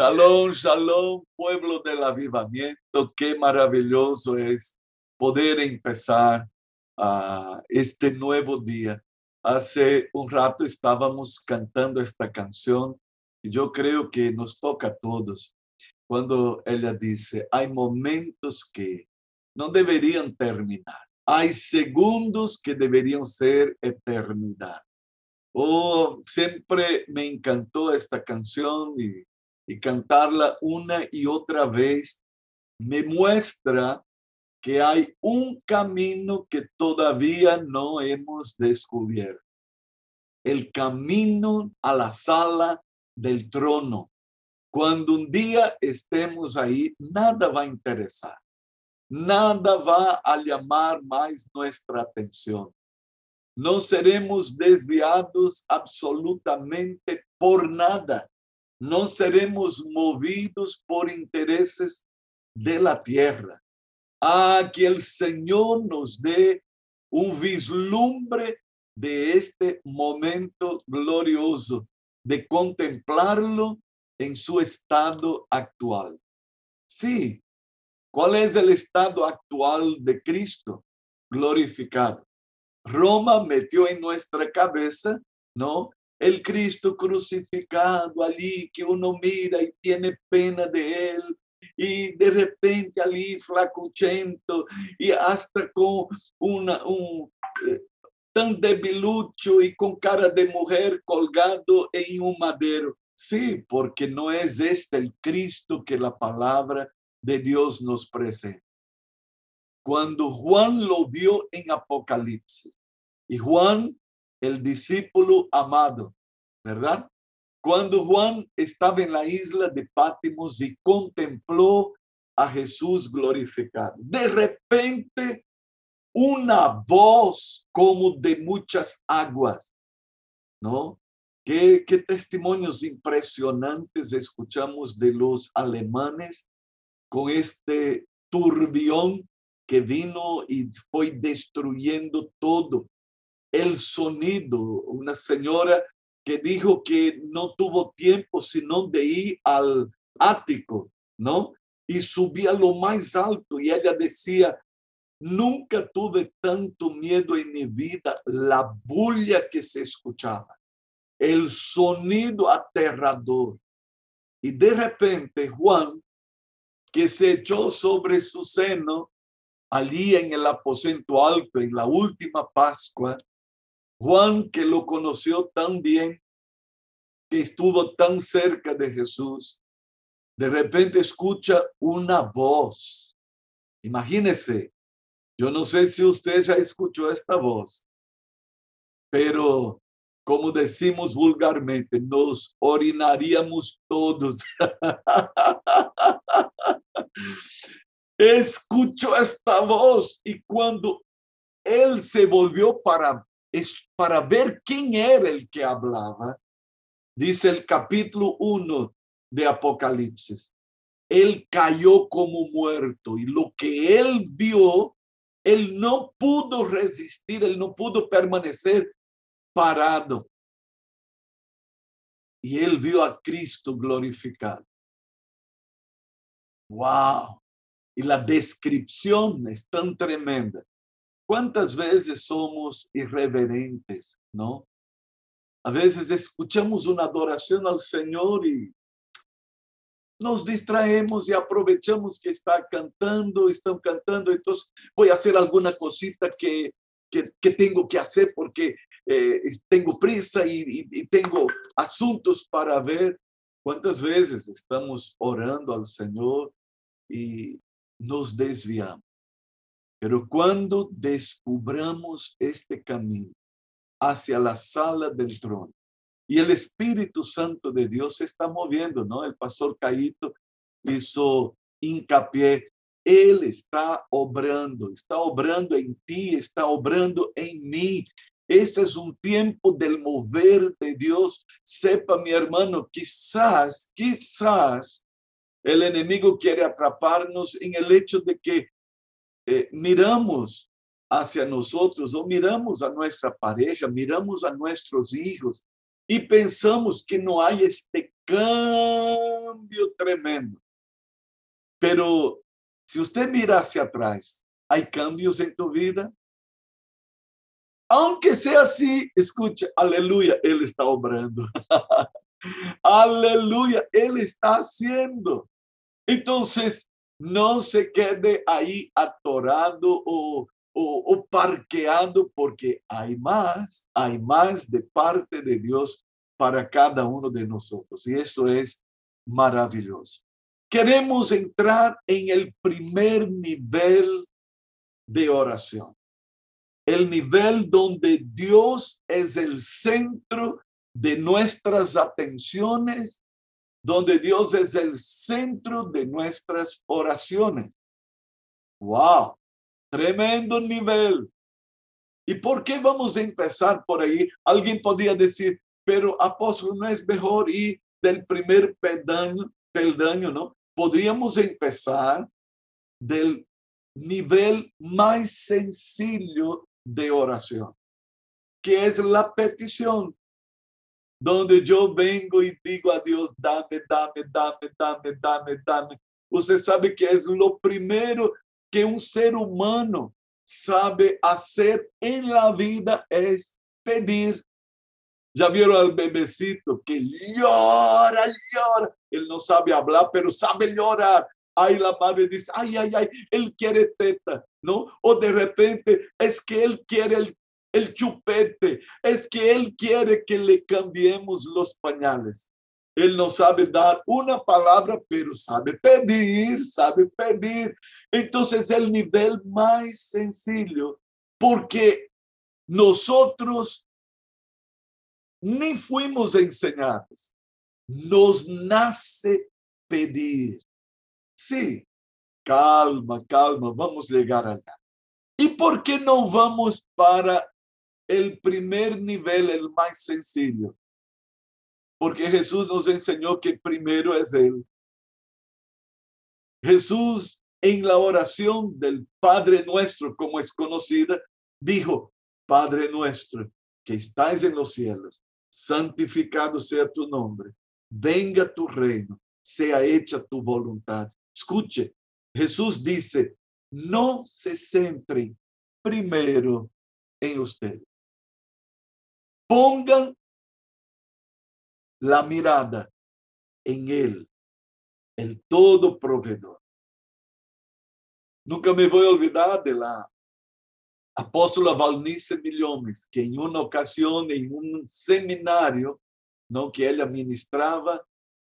Shalom, shalom, pueblo del avivamiento. Qué maravilloso es poder empezar uh, este nuevo día. Hace un rato estábamos cantando esta canción y yo creo que nos toca a todos. Cuando ella dice, hay momentos que no deberían terminar. Hay segundos que deberían ser eternidad. Oh, siempre me encantó esta canción y y cantarla una y otra vez me muestra que hay un camino que todavía no hemos descubierto. El camino a la sala del trono. Cuando un día estemos ahí, nada va a interesar. Nada va a llamar más nuestra atención. No seremos desviados absolutamente por nada no seremos movidos por intereses de la tierra. A que el Señor nos dé un vislumbre de este momento glorioso, de contemplarlo en su estado actual. Sí, ¿cuál es el estado actual de Cristo? Glorificado. Roma metió en nuestra cabeza, ¿no? El Cristo crucificado allí que uno mira y tiene pena de él y de repente allí flacuchento y hasta con una, un eh, tan debilucho y con cara de mujer colgado en un madero. Sí, porque no es este el Cristo que la palabra de Dios nos presenta. Cuando Juan lo vio en Apocalipsis, y Juan el discípulo amado, ¿verdad? Cuando Juan estaba en la isla de Pátimos y contempló a Jesús glorificado, de repente una voz como de muchas aguas, ¿no? ¿Qué, qué testimonios impresionantes escuchamos de los alemanes con este turbión que vino y fue destruyendo todo el sonido. Una señora que dijo que no tuvo tiempo sino de ir al ático, ¿no? Y subía lo más alto y ella decía, nunca tuve tanto miedo en mi vida, la bulla que se escuchaba, el sonido aterrador. Y de repente Juan, que se echó sobre su seno, allí en el aposento alto, en la última Pascua, Juan, que lo conoció tan bien, que estuvo tan cerca de Jesús, de repente escucha una voz. Imagínese, yo no sé si usted ya escuchó esta voz, pero como decimos vulgarmente, nos orinaríamos todos. Escuchó esta voz y cuando él se volvió para es para ver quién era el que hablaba, dice el capítulo 1 de Apocalipsis. Él cayó como muerto y lo que él vio, él no pudo resistir, él no pudo permanecer parado. Y él vio a Cristo glorificado. Wow. Y la descripción es tan tremenda. ¿Cuántas veces somos irreverentes, no? A veces escuchamos una adoración al Señor y nos distraemos y aprovechamos que está cantando, están cantando, entonces voy a hacer alguna cosita que, que, tengo que hacer porque eh, tengo prisa y, y, y tengo asuntos para ver. ¿Cuántas veces estamos orando al Señor y nos desviamos? Pero cuando descubramos este camino hacia la sala del trono y el Espíritu Santo de Dios se está moviendo, ¿no? El pastor Caíto hizo hincapié, Él está obrando, está obrando en ti, está obrando en mí. Ese es un tiempo del mover de Dios. Sepa, mi hermano, quizás, quizás el enemigo quiere atraparnos en el hecho de que eh, miramos hacia nosotros o miramos a nuestra pareja, miramos a nuestros hijos y pensamos que no hay este cambio tremendo. Pero si usted mira hacia atrás, ¿hay cambios en tu vida? Aunque sea así, escucha, aleluya, Él está obrando. aleluya, Él está haciendo. Entonces, no se quede ahí atorado o, o, parqueando porque hay más, hay más de parte de Dios para cada uno de nosotros. Y eso es maravilloso. Queremos entrar en el primer nivel de oración. El nivel donde Dios es el centro de nuestras atenciones, donde Dios es el centro de nuestras oraciones. ¡Wow! Tremendo nivel. ¿Y por qué vamos a empezar por ahí? Alguien podría decir, pero apóstol, ¿no es mejor ir del primer peldaño, peldaño, no? Podríamos empezar del nivel más sencillo de oración, que es la petición, donde yo vengo y digo a Dios, dame, dame, dame, dame, dame, dame. Usted sabe que es lo primero que un ser humano sabe hacer en la vida es pedir. Ya vieron al bebecito que llora, llora. Él no sabe hablar, pero sabe llorar. Ahí la madre dice, ay, ay, ay, él quiere teta, ¿no? O de repente es que él quiere el, el chupete, es que él quiere que le cambiemos los pañales. Él no sabe dar una palabra, pero sabe pedir, sabe pedir. Entonces, el nivel más sencillo, porque nosotros ni fuimos enseñados, nos nace pedir. Sí, calma, calma, vamos a llegar allá. ¿Y por qué no vamos para el primer nivel, el más sencillo? porque Jesús nos enseñó que primero es Él. Jesús en la oración del Padre nuestro, como es conocida, dijo, Padre nuestro, que estás en los cielos, santificado sea tu nombre, venga tu reino, sea hecha tu voluntad. Escuche, Jesús dice, no se centren primero en ustedes. Pongan la mirada en Él, el todo proveedor. Nunca me voy a olvidar de la apóstola Valnice Millones, que en una ocasión, en un seminario ¿no? que ella ministraba,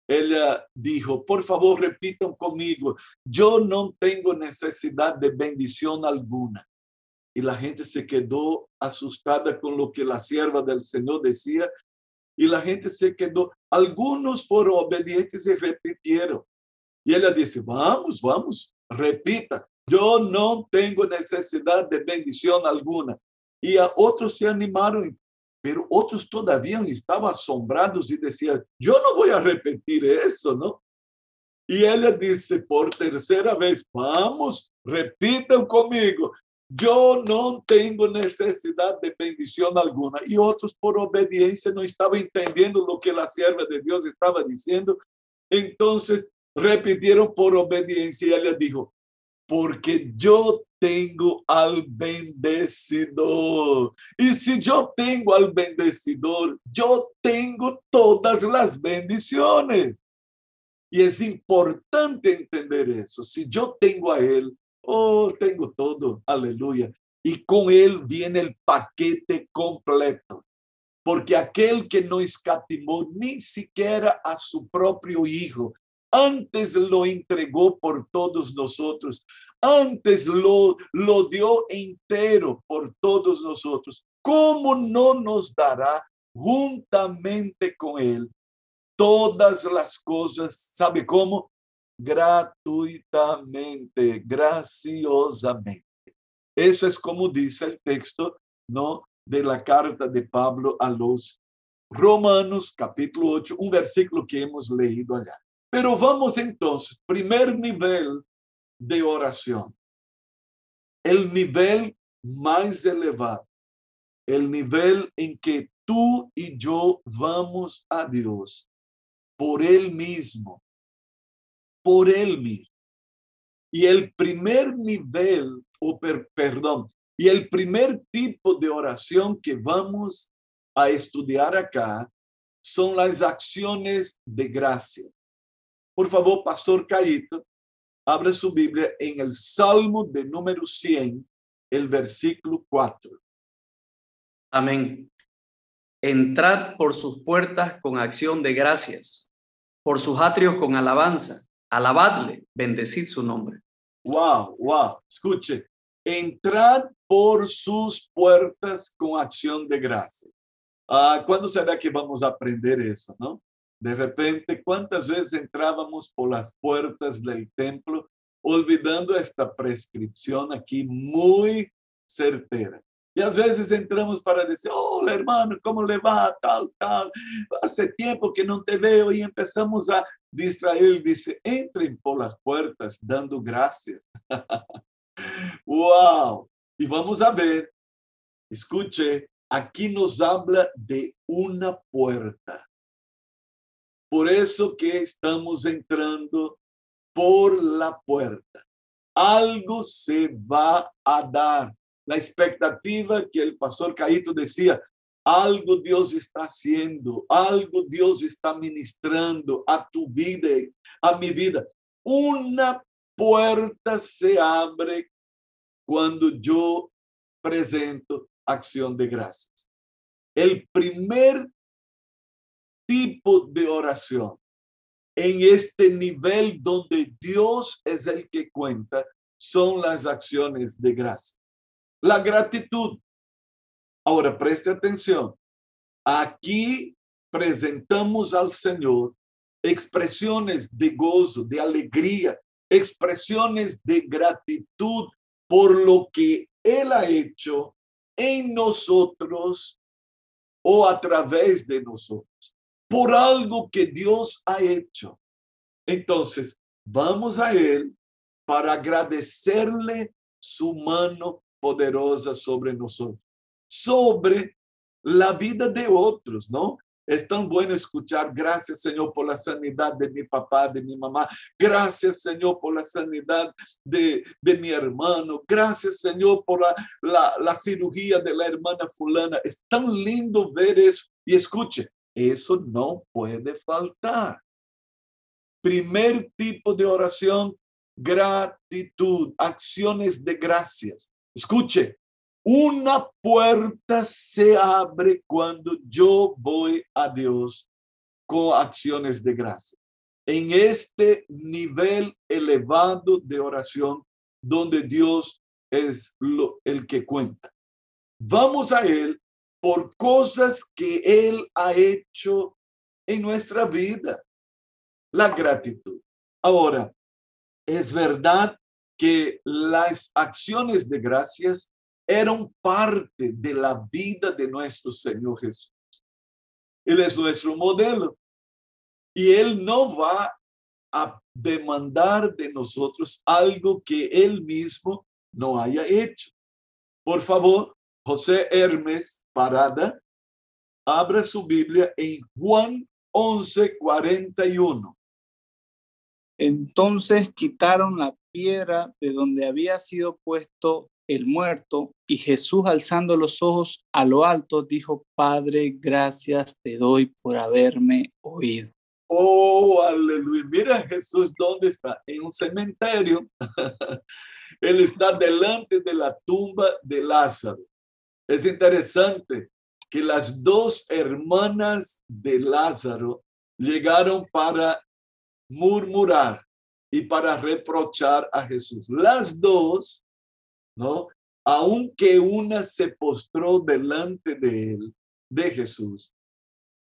ella dijo, por favor, repitan conmigo, yo no tengo necesidad de bendición alguna. Y la gente se quedó asustada con lo que la sierva del Señor decía y la gente se quedó. Algunos fueron obedientes y repitieron. Y ella dice, vamos, vamos, repita. Yo no tengo necesidad de bendición alguna. Y a otros se animaron, pero otros todavía estaban asombrados y decían, yo no voy a repetir eso, ¿no? Y ella dice por tercera vez, vamos, repitan conmigo, yo no tengo necesidad de bendición alguna. Y otros por obediencia no estaban entendiendo lo que la sierva de Dios estaba diciendo. Entonces repitieron por obediencia y ella dijo, porque yo tengo al bendecidor. Y si yo tengo al bendecidor, yo tengo todas las bendiciones. Y es importante entender eso. Si yo tengo a Él, Oh, tengo todo, aleluya. Y con él viene el paquete completo. Porque aquel que no escatimó ni siquiera a su propio hijo, antes lo entregó por todos nosotros, antes lo, lo dio entero por todos nosotros, ¿cómo no nos dará juntamente con él todas las cosas? ¿Sabe cómo? Gratuitamente, graciosamente. Eso es como dice el texto, ¿no? De la carta de Pablo a los Romanos, capítulo 8, un versículo que hemos leído allá. Pero vamos entonces, primer nivel de oración. El nivel más elevado, el nivel en que tú y yo vamos a Dios por Él mismo, por él mismo. Y el primer nivel, o perdón, y el primer tipo de oración que vamos a estudiar acá son las acciones de gracia. Por favor, Pastor Caíto, abra su Biblia en el Salmo de número 100, el versículo 4. Amén. Entrad por sus puertas con acción de gracias, por sus atrios con alabanza. Alabadle, bendecid su nombre. Wow, wow. Escuche, entrad por sus puertas con acción de gracias. Ah, ¿Cuándo será que vamos a aprender eso, no? De repente, ¿cuántas veces entrábamos por las puertas del templo olvidando esta prescripción aquí muy certera? Y a veces entramos para decir, hola hermano, ¿cómo le va? Tal, tal. Hace tiempo que no te veo y empezamos a distraer. Dice, entren por las puertas dando gracias. ¡Wow! Y vamos a ver, escuche, aquí nos habla de una puerta. Por eso que estamos entrando por la puerta. Algo se va a dar la expectativa que el pastor Caíto decía, algo Dios está haciendo, algo Dios está ministrando a tu vida, a mi vida. Una puerta se abre cuando yo presento acción de gracias. El primer tipo de oración en este nivel donde Dios es el que cuenta son las acciones de gracia. La gratitud. Ahora, preste atención. Aquí presentamos al Señor expresiones de gozo, de alegría, expresiones de gratitud por lo que Él ha hecho en nosotros o a través de nosotros, por algo que Dios ha hecho. Entonces, vamos a Él para agradecerle su mano poderosa sobre nosotros, sobre la vida de otros, ¿no? Es tan bueno escuchar, gracias Señor por la sanidad de mi papá, de mi mamá, gracias Señor por la sanidad de, de mi hermano, gracias Señor por la, la, la cirugía de la hermana fulana. Es tan lindo ver eso y escuche, eso no puede faltar. Primer tipo de oración, gratitud, acciones de gracias. Escuche, una puerta se abre cuando yo voy a Dios con acciones de gracia. En este nivel elevado de oración donde Dios es el que cuenta. Vamos a Él por cosas que Él ha hecho en nuestra vida. La gratitud. Ahora, es verdad que las acciones de gracias eran parte de la vida de nuestro Señor Jesús. Él es nuestro modelo y Él no va a demandar de nosotros algo que Él mismo no haya hecho. Por favor, José Hermes Parada, abra su Biblia en Juan 11, 41. Entonces quitaron la piedra de donde había sido puesto el muerto y Jesús alzando los ojos a lo alto dijo, Padre, gracias te doy por haberme oído. Oh, aleluya. Mira Jesús, ¿dónde está? En un cementerio. Él está delante de la tumba de Lázaro. Es interesante que las dos hermanas de Lázaro llegaron para murmurar y para reprochar a Jesús. Las dos, ¿no? Aunque una se postró delante de él, de Jesús,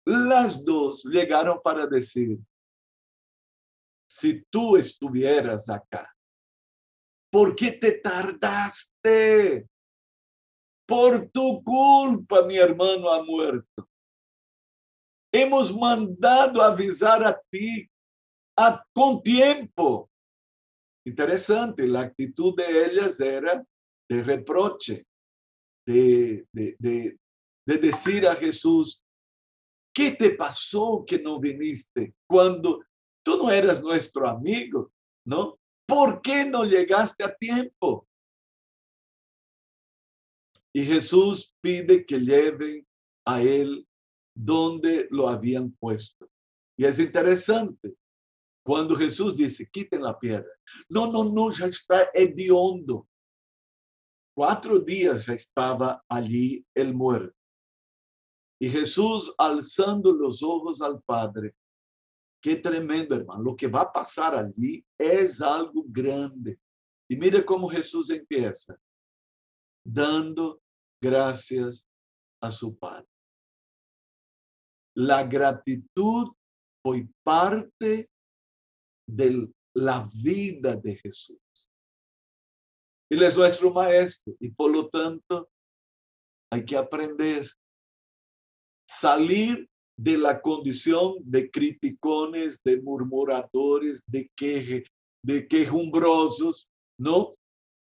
las dos llegaron para decir, si tú estuvieras acá, ¿por qué te tardaste? Por tu culpa, mi hermano ha muerto. Hemos mandado avisar a ti a, com tempo. Interessante, a atitude de elas era de reproche, de, de, de, de decir a Jesus, ¿qué te pasó que no viniste? Cuando tú no eras nuestro amigo, ¿no? ¿Por qué no llegaste a tiempo? Y Jesús pide que lleven a él donde lo habían puesto. Y es interesante, cuando Jesús dice, quiten la piedra. No, no, no, ya está hediondo. Cuatro días ya estaba allí el muerto. Y Jesús alzando los ojos al Padre. Qué tremendo, hermano. Lo que va a pasar allí es algo grande. Y mire cómo Jesús empieza, dando gracias a su Padre. La gratitud fue parte de la vida de Jesús. Él es nuestro maestro y por lo tanto hay que aprender salir de la condición de criticones, de murmuradores, de queje, de quejumbrosos, ¿no?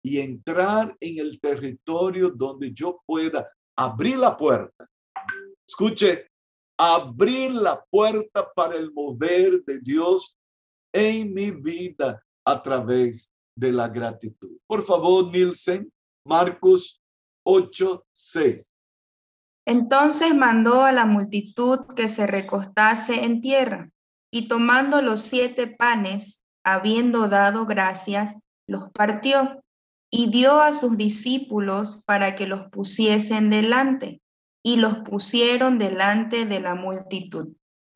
Y entrar en el territorio donde yo pueda abrir la puerta. Escuche, abrir la puerta para el mover de Dios en mi vida a través de la gratitud. Por favor, Nielsen, Marcos 8, 6. Entonces mandó a la multitud que se recostase en tierra, y tomando los siete panes, habiendo dado gracias, los partió y dio a sus discípulos para que los pusiesen delante, y los pusieron delante de la multitud.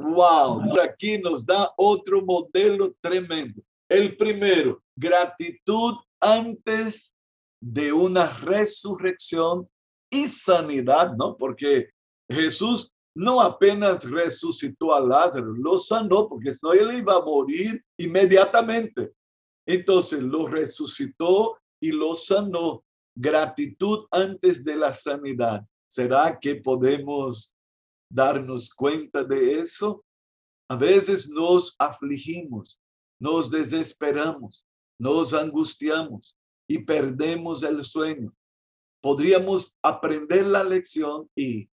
Wow, aquí nos da otro modelo tremendo. El primero, gratitud antes de una resurrección y sanidad, ¿no? Porque Jesús no apenas resucitó a Lázaro, lo sanó, porque si no él iba a morir inmediatamente. Entonces lo resucitó y lo sanó. Gratitud antes de la sanidad. ¿Será que podemos darnos cuenta de eso? A veces nos afligimos, nos desesperamos, nos angustiamos y perdemos el sueño podríamos aprender la lección y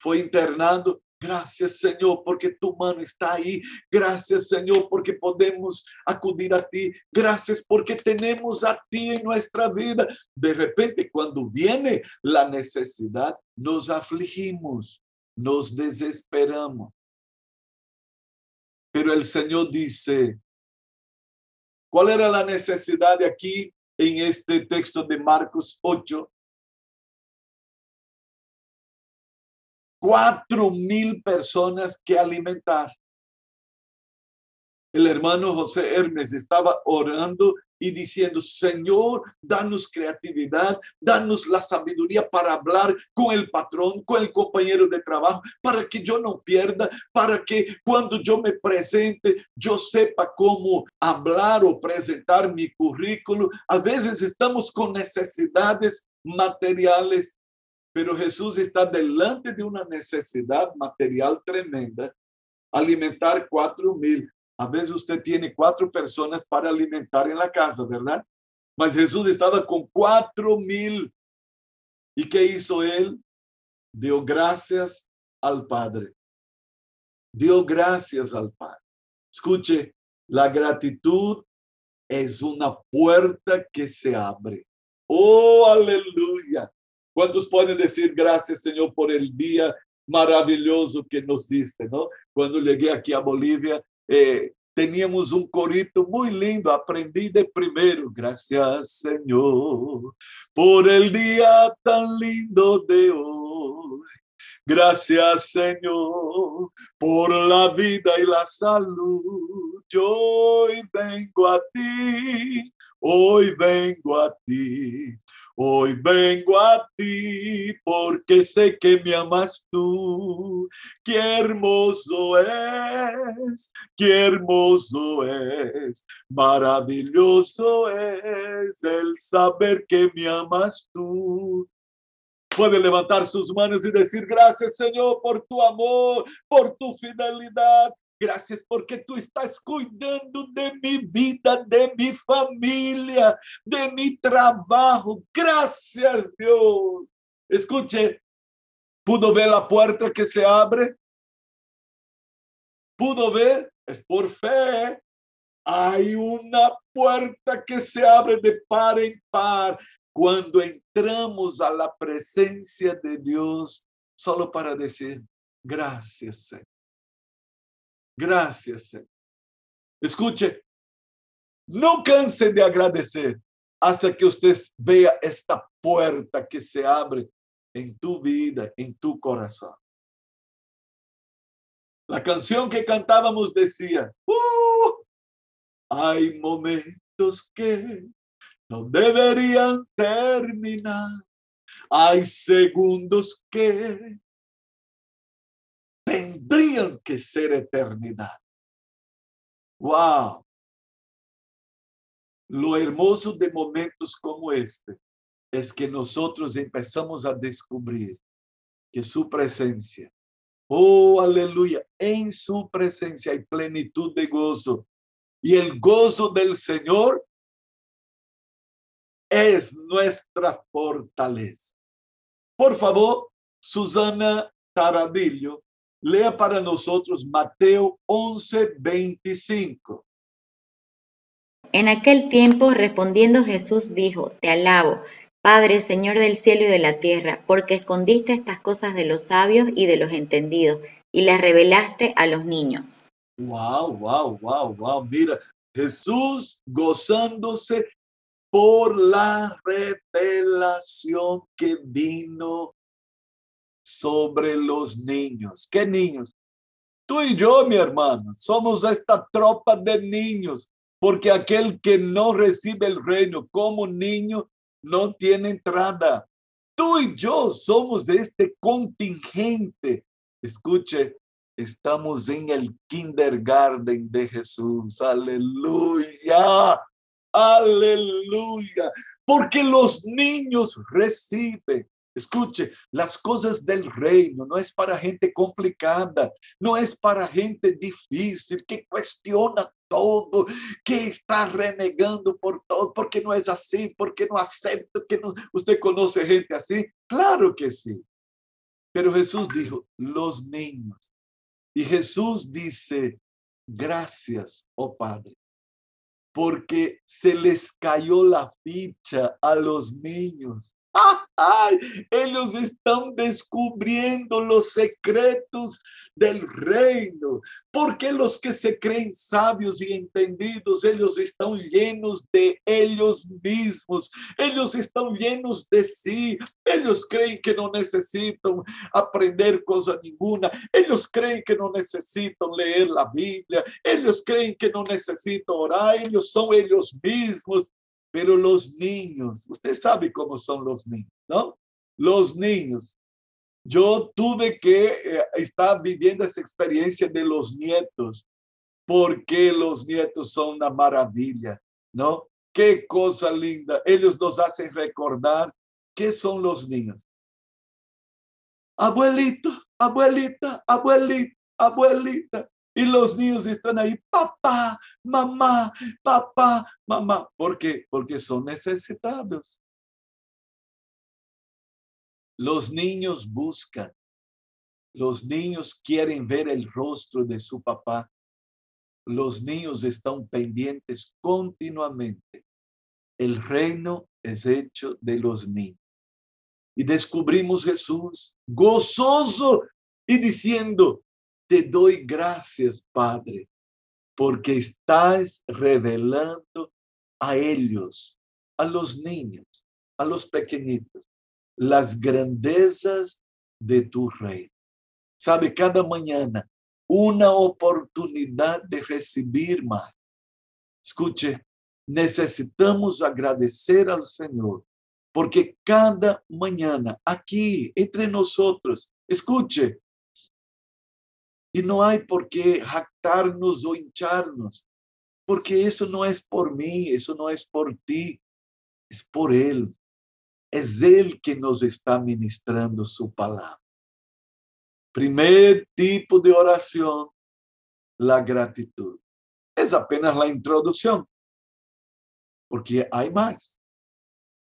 fue internando. Gracias Señor porque tu mano está ahí. Gracias Señor porque podemos acudir a ti. Gracias porque tenemos a ti en nuestra vida. De repente cuando viene la necesidad, nos afligimos, nos desesperamos. Pero el Señor dice, ¿cuál era la necesidad de aquí en este texto de Marcos 8? cuatro mil personas que alimentar. El hermano José Hermes estaba orando y diciendo, Señor, danos creatividad, danos la sabiduría para hablar con el patrón, con el compañero de trabajo, para que yo no pierda, para que cuando yo me presente, yo sepa cómo hablar o presentar mi currículo. A veces estamos con necesidades materiales pero Jesús está delante de una necesidad material tremenda, alimentar cuatro mil. A veces usted tiene cuatro personas para alimentar en la casa, ¿verdad? Mas Jesús estaba con cuatro mil. ¿Y qué hizo él? Dio gracias al Padre. Dio gracias al Padre. Escuche, la gratitud es una puerta que se abre. Oh, aleluya. ¿Cuántos pueden decir gracias, Señor, por el día maravilloso que nos diste, ¿no? Cuando llegué aquí a Bolivia, eh, teníamos un corito muy lindo, aprendí de primero, gracias Señor, por el día tan lindo de hoy. Gracias Señor por la vida y la salud. Yo hoy vengo a ti, hoy vengo a ti. Hoy vengo a ti porque sé que me amas tú. Qué hermoso es, qué hermoso es, maravilloso es el saber que me amas tú. Puede levantar sus manos y decir gracias Señor por tu amor, por tu fidelidad, Gracias porque tú estás cuidando de mi vida, de mi familia, de mi trabajo. Gracias, Dios. Escuche, ¿pudo ver la puerta que se abre? ¿Pudo ver? es por fe. Hay una puerta que se abre de par en par cuando entramos a la presencia de Dios solo para decir gracias, Señor. Gracias, Señor. Escuche, no canse de agradecer hasta que usted vea esta puerta que se abre en tu vida, en tu corazón. La canción que cantábamos decía, uh, hay momentos que no deberían terminar. Hay segundos que tendrían que ser eternidad. Wow. Lo hermoso de momentos como este es que nosotros empezamos a descubrir que su presencia, oh aleluya, en su presencia hay plenitud de gozo. Y el gozo del Señor es nuestra fortaleza. Por favor, Susana Tarabillo, lea para nosotros Mateo 11, 25. En aquel tiempo, respondiendo Jesús, dijo, Te alabo, Padre, Señor del cielo y de la tierra, porque escondiste estas cosas de los sabios y de los entendidos, y las revelaste a los niños. Wow, wow, wow, wow. Mira, Jesús gozándose por la revelación que vino sobre los niños. ¿Qué niños? Tú y yo, mi hermano, somos esta tropa de niños, porque aquel que no recibe el reino como niño no tiene entrada. Tú y yo somos este contingente. Escuche, estamos en el kindergarten de Jesús. Aleluya. Aleluya. Porque los niños reciben. Escuche, las cosas del reino no es para gente complicada, no es para gente difícil que cuestiona todo, que está renegando por todo, porque no es así, porque no acepto que no. ¿Usted conoce gente así? Claro que sí. Pero Jesús dijo, los niños. Y Jesús dice, gracias, oh Padre, porque se les cayó la ficha a los niños. Ay, ellos están descubriendo los secretos del reino, porque los que se creen sabios y entendidos, ellos están llenos de ellos mismos, ellos están llenos de sí, ellos creen que no necesitan aprender cosa ninguna, ellos creen que no necesitan leer la Biblia, ellos creen que no necesitan orar, ellos son ellos mismos. Pero los niños, usted sabe cómo son los niños, ¿no? Los niños. Yo tuve que eh, estar viviendo esa experiencia de los nietos, porque los nietos son una maravilla, ¿no? Qué cosa linda. Ellos nos hacen recordar qué son los niños. Abuelito, abuelita, abuelita, abuelita. Y los niños están ahí, papá, mamá, papá, mamá. ¿Por qué? Porque son necesitados. Los niños buscan. Los niños quieren ver el rostro de su papá. Los niños están pendientes continuamente. El reino es hecho de los niños. Y descubrimos Jesús gozoso y diciendo, te doy gracias, Padre, porque estás revelando a ellos, a los niños, a los pequeñitos, las grandezas de tu reino. Sabe, cada mañana una oportunidad de recibir más. Escuche, necesitamos agradecer al Señor, porque cada mañana aquí entre nosotros, escuche, y no hay por qué jactarnos o hincharnos, porque eso no es por mí, eso no es por ti, es por Él. Es Él que nos está ministrando su palabra. Primer tipo de oración, la gratitud. Es apenas la introducción, porque hay más.